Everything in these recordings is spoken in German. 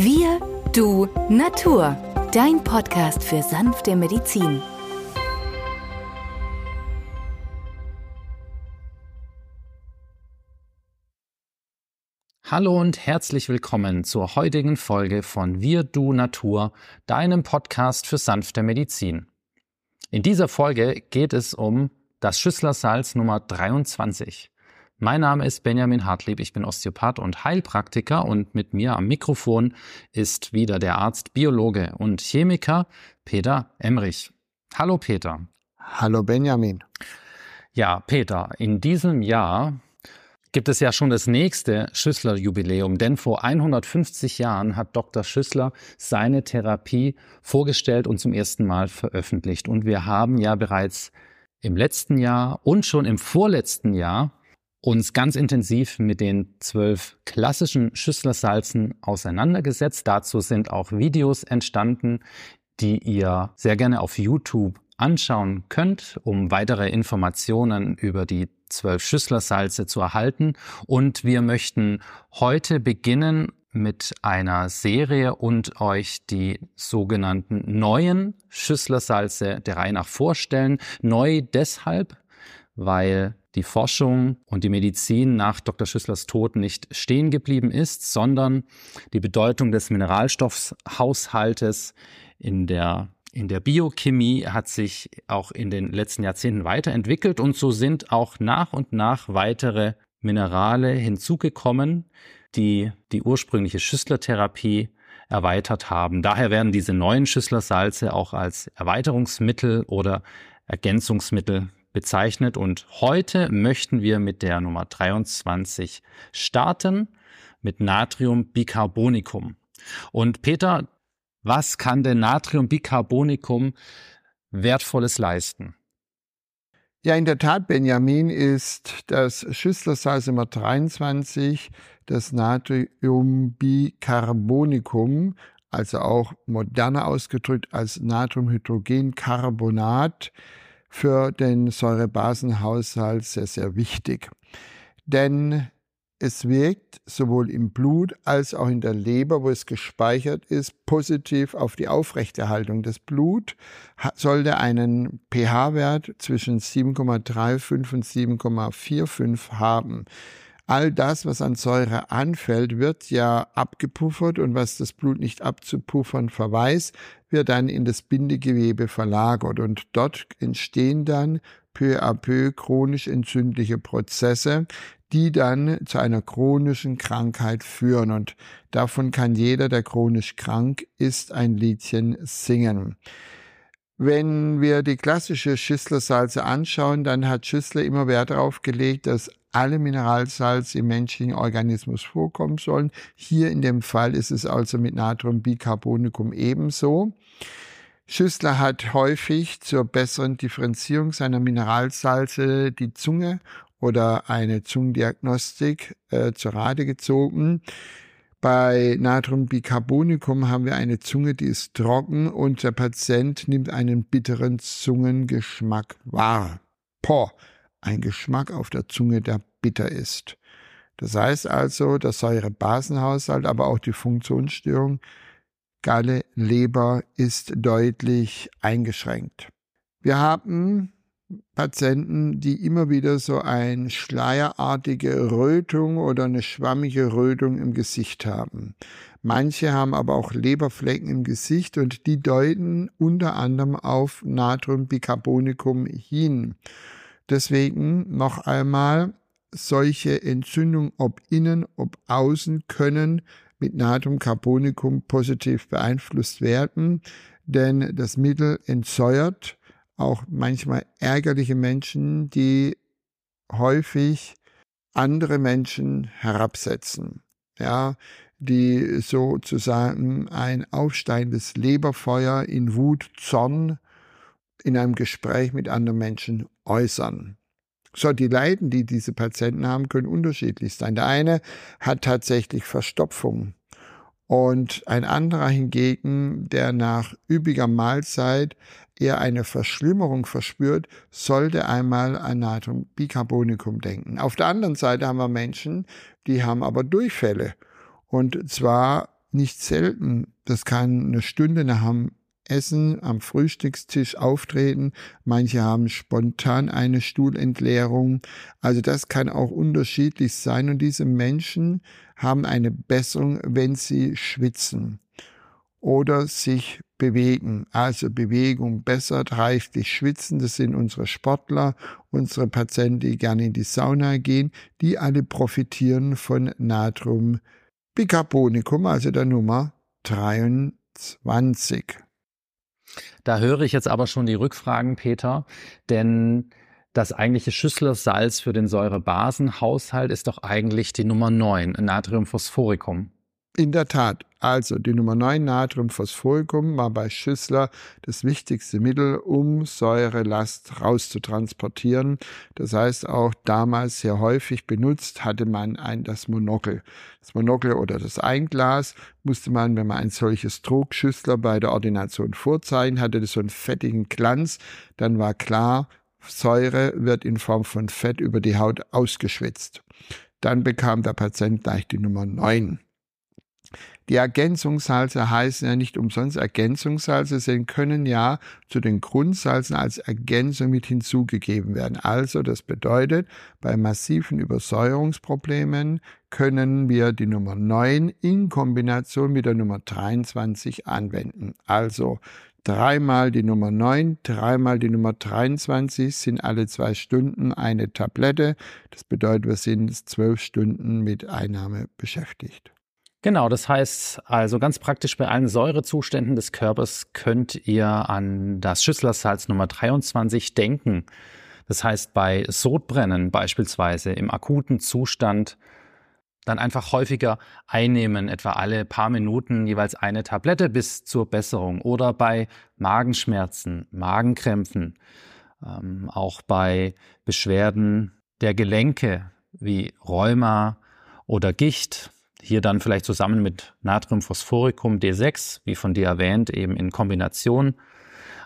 Wir, du, Natur. Dein Podcast für sanfte Medizin. Hallo und herzlich willkommen zur heutigen Folge von Wir, du, Natur, deinem Podcast für sanfte Medizin. In dieser Folge geht es um das Schüsslersalz Nummer 23. Mein Name ist Benjamin Hartlieb, ich bin Osteopath und Heilpraktiker und mit mir am Mikrofon ist wieder der Arzt, Biologe und Chemiker Peter Emrich. Hallo Peter. Hallo Benjamin. Ja, Peter, in diesem Jahr gibt es ja schon das nächste Schüssler-Jubiläum, denn vor 150 Jahren hat Dr. Schüssler seine Therapie vorgestellt und zum ersten Mal veröffentlicht. Und wir haben ja bereits im letzten Jahr und schon im vorletzten Jahr uns ganz intensiv mit den zwölf klassischen Schüsslersalzen auseinandergesetzt. Dazu sind auch Videos entstanden, die ihr sehr gerne auf YouTube anschauen könnt, um weitere Informationen über die zwölf Schüsslersalze zu erhalten. Und wir möchten heute beginnen mit einer Serie und euch die sogenannten neuen Schüsslersalze der Reihe nach vorstellen. Neu deshalb, weil die Forschung und die Medizin nach Dr. Schüsslers Tod nicht stehen geblieben ist, sondern die Bedeutung des Mineralstoffhaushaltes in der in der Biochemie hat sich auch in den letzten Jahrzehnten weiterentwickelt und so sind auch nach und nach weitere Minerale hinzugekommen, die die ursprüngliche Schüsslertherapie erweitert haben. Daher werden diese neuen Schüsslersalze auch als Erweiterungsmittel oder Ergänzungsmittel bezeichnet. Und heute möchten wir mit der Nummer 23 starten, mit Natriumbicarbonicum. Und Peter, was kann denn Natriumbicarbonicum Wertvolles leisten? Ja, in der Tat, Benjamin, ist das Schüsslersalz Nummer 23 das Natriumbicarbonicum, also auch moderner ausgedrückt als Natriumhydrogencarbonat, für den Säurebasenhaushalt sehr, sehr wichtig. Denn es wirkt sowohl im Blut als auch in der Leber, wo es gespeichert ist, positiv auf die Aufrechterhaltung. Das Blut sollte einen pH-Wert zwischen 7,35 und 7,45 haben all das, was an Säure anfällt, wird ja abgepuffert und was das Blut nicht abzupuffern verweist, wird dann in das Bindegewebe verlagert und dort entstehen dann peu à peu chronisch entzündliche Prozesse, die dann zu einer chronischen Krankheit führen. Und davon kann jeder, der chronisch krank ist, ein Liedchen singen. Wenn wir die klassische Schüsslersalze anschauen, dann hat Schüssler immer Wert darauf gelegt, dass alle Mineralsalze im menschlichen Organismus vorkommen sollen. Hier in dem Fall ist es also mit Natriumbicarbonicum ebenso. Schüssler hat häufig zur besseren Differenzierung seiner Mineralsalze die Zunge oder eine Zungendiagnostik äh, zur Rate gezogen. Bei Natriumbicarbonicum haben wir eine Zunge, die ist trocken und der Patient nimmt einen bitteren Zungengeschmack wahr. Poh, ein Geschmack auf der Zunge, der bitter ist. Das heißt also, der Säurebasenhaushalt, aber auch die Funktionsstörung Galle, Leber ist deutlich eingeschränkt. Wir haben Patienten, die immer wieder so eine schleierartige Rötung oder eine schwammige Rötung im Gesicht haben. Manche haben aber auch Leberflecken im Gesicht und die deuten unter anderem auf Natriumbicarbonicum hin. Deswegen noch einmal, solche Entzündungen, ob innen, ob außen, können mit Natriumcarbonicum positiv beeinflusst werden, denn das Mittel entsäuert auch manchmal ärgerliche Menschen, die häufig andere Menschen herabsetzen, ja, die sozusagen ein aufsteigendes Leberfeuer in Wut, Zorn in einem Gespräch mit anderen Menschen äußern. So, die Leiden, die diese Patienten haben, können unterschiedlich sein. Der eine hat tatsächlich Verstopfung und ein anderer hingegen, der nach übiger Mahlzeit eher eine Verschlimmerung verspürt, sollte einmal an Natriumbicarbonicum denken. Auf der anderen Seite haben wir Menschen, die haben aber Durchfälle und zwar nicht selten, das kann eine Stunde nach dem Essen am Frühstückstisch auftreten. Manche haben spontan eine Stuhlentleerung. Also das kann auch unterschiedlich sein. Und diese Menschen haben eine Besserung, wenn sie schwitzen oder sich bewegen. Also Bewegung bessert, reichlich schwitzen. Das sind unsere Sportler, unsere Patienten, die gerne in die Sauna gehen. Die alle profitieren von Natrium Bicarbonicum, also der Nummer 23. Da höre ich jetzt aber schon die Rückfragen, Peter, denn das eigentliche Schüsslersalz für den Säurebasenhaushalt ist doch eigentlich die Nummer 9, Natriumphosphoricum. In der Tat, also die Nummer 9 Natriumphosphoricum war bei Schüssler das wichtigste Mittel, um Säurelast rauszutransportieren. Das heißt, auch damals sehr häufig benutzt hatte man ein, das Monokel. Das Monokel oder das Einglas musste man, wenn man ein solches trug, Schüssler bei der Ordination vorzeigen, hatte das so einen fettigen Glanz, dann war klar, Säure wird in Form von Fett über die Haut ausgeschwitzt. Dann bekam der Patient gleich die Nummer 9. Die Ergänzungssalze heißen ja nicht umsonst Ergänzungssalze, sie können ja zu den Grundsalzen als Ergänzung mit hinzugegeben werden. Also das bedeutet, bei massiven Übersäuerungsproblemen können wir die Nummer 9 in Kombination mit der Nummer 23 anwenden. Also dreimal die Nummer 9, dreimal die Nummer 23 sind alle zwei Stunden eine Tablette. Das bedeutet, wir sind zwölf Stunden mit Einnahme beschäftigt. Genau, das heißt also ganz praktisch bei allen Säurezuständen des Körpers könnt ihr an das Schüsslersalz Nummer 23 denken. Das heißt bei Sodbrennen beispielsweise im akuten Zustand dann einfach häufiger einnehmen, etwa alle paar Minuten jeweils eine Tablette bis zur Besserung oder bei Magenschmerzen, Magenkrämpfen, ähm, auch bei Beschwerden der Gelenke wie Rheuma oder Gicht hier dann vielleicht zusammen mit Natriumphosphoricum D6, wie von dir erwähnt, eben in Kombination.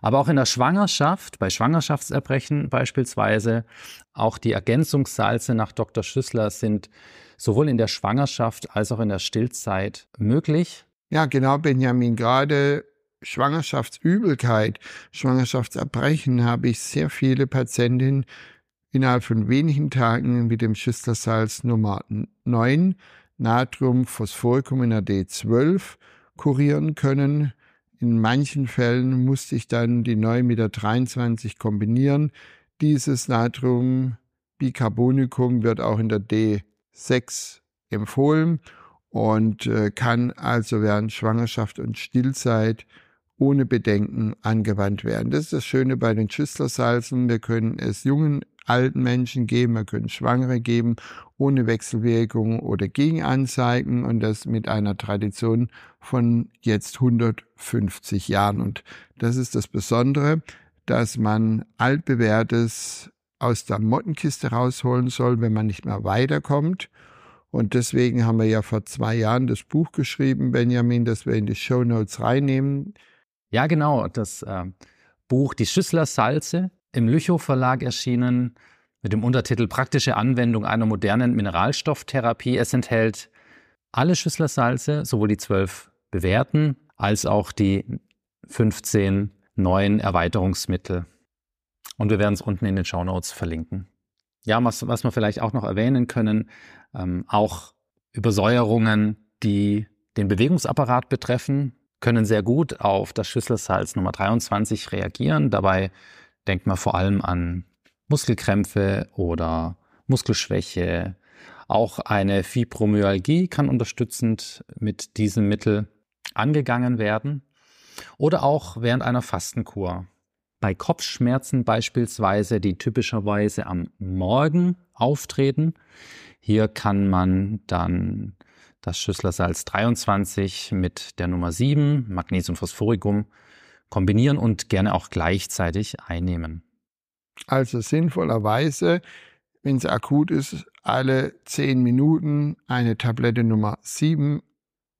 Aber auch in der Schwangerschaft, bei Schwangerschaftserbrechen beispielsweise, auch die Ergänzungssalze nach Dr. Schüssler sind sowohl in der Schwangerschaft als auch in der Stillzeit möglich. Ja, genau, Benjamin. Gerade Schwangerschaftsübelkeit, Schwangerschaftserbrechen habe ich sehr viele Patientinnen innerhalb von wenigen Tagen mit dem Schüsslersalz Nummer 9 Natriumphosphoricum in der D12 kurieren können. In manchen Fällen musste ich dann die 9 mit der 23 kombinieren. Dieses Natriumbicarbonicum wird auch in der D6 empfohlen und äh, kann also während Schwangerschaft und Stillzeit ohne Bedenken angewandt werden. Das ist das Schöne bei den Schüsslersalzen. Wir können es jungen alten Menschen geben, wir können Schwangere geben, ohne Wechselwirkung oder Gegenanzeigen und das mit einer Tradition von jetzt 150 Jahren. Und das ist das Besondere, dass man altbewährtes aus der Mottenkiste rausholen soll, wenn man nicht mehr weiterkommt. Und deswegen haben wir ja vor zwei Jahren das Buch geschrieben, Benjamin, das wir in die Show Notes reinnehmen. Ja, genau. Das äh, Buch Die Schüssler Salze, im Lüchow Verlag erschienen mit dem Untertitel Praktische Anwendung einer modernen Mineralstofftherapie. Es enthält alle Schüsslersalze, sowohl die zwölf bewährten als auch die 15 neuen Erweiterungsmittel. Und wir werden es unten in den Show Notes verlinken. Ja, was, was wir vielleicht auch noch erwähnen können, ähm, auch Übersäuerungen, die den Bewegungsapparat betreffen, können sehr gut auf das Schüsselsalz Nummer 23 reagieren. Dabei denkt man vor allem an Muskelkrämpfe oder Muskelschwäche. Auch eine Fibromyalgie kann unterstützend mit diesem Mittel angegangen werden. Oder auch während einer Fastenkur. Bei Kopfschmerzen beispielsweise, die typischerweise am Morgen auftreten. Hier kann man dann das Schüsslersalz 23 mit der Nummer 7, Magnesium Phosphoricum, kombinieren und gerne auch gleichzeitig einnehmen. Also sinnvollerweise, wenn es akut ist, alle zehn Minuten eine Tablette Nummer 7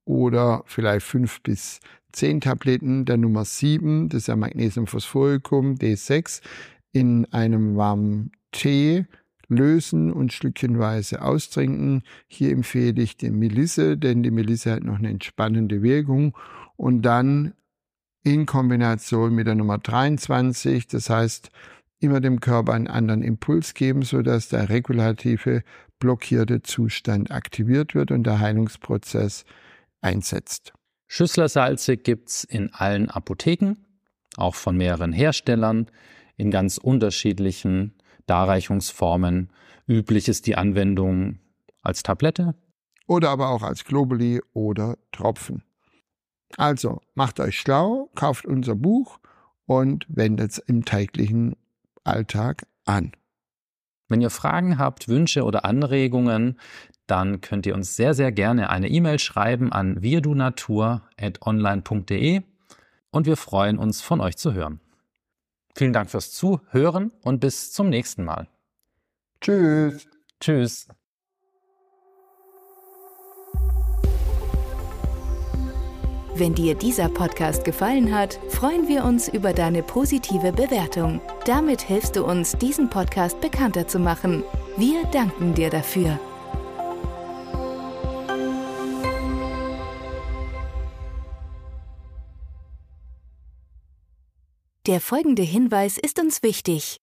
oder vielleicht fünf bis zehn Tabletten der Nummer 7, das ist ja Magnesium Phosphoricum D6, in einem warmen Tee lösen und stückchenweise austrinken. Hier empfehle ich die Melisse, denn die Melisse hat noch eine entspannende Wirkung. Und dann in Kombination mit der Nummer 23, das heißt, immer dem Körper einen anderen Impuls geben, sodass der regulative blockierte Zustand aktiviert wird und der Heilungsprozess einsetzt. Schüsslersalze gibt es in allen Apotheken, auch von mehreren Herstellern, in ganz unterschiedlichen Darreichungsformen. Üblich ist die Anwendung als Tablette. Oder aber auch als Globuli oder Tropfen. Also macht euch schlau, kauft unser Buch und wendet es im täglichen Alltag an. Wenn ihr Fragen habt, Wünsche oder Anregungen, dann könnt ihr uns sehr, sehr gerne eine E-Mail schreiben an wirdunatur.online.de und wir freuen uns, von euch zu hören. Vielen Dank fürs Zuhören und bis zum nächsten Mal. Tschüss. Tschüss. Wenn dir dieser Podcast gefallen hat, freuen wir uns über deine positive Bewertung. Damit hilfst du uns, diesen Podcast bekannter zu machen. Wir danken dir dafür. Der folgende Hinweis ist uns wichtig.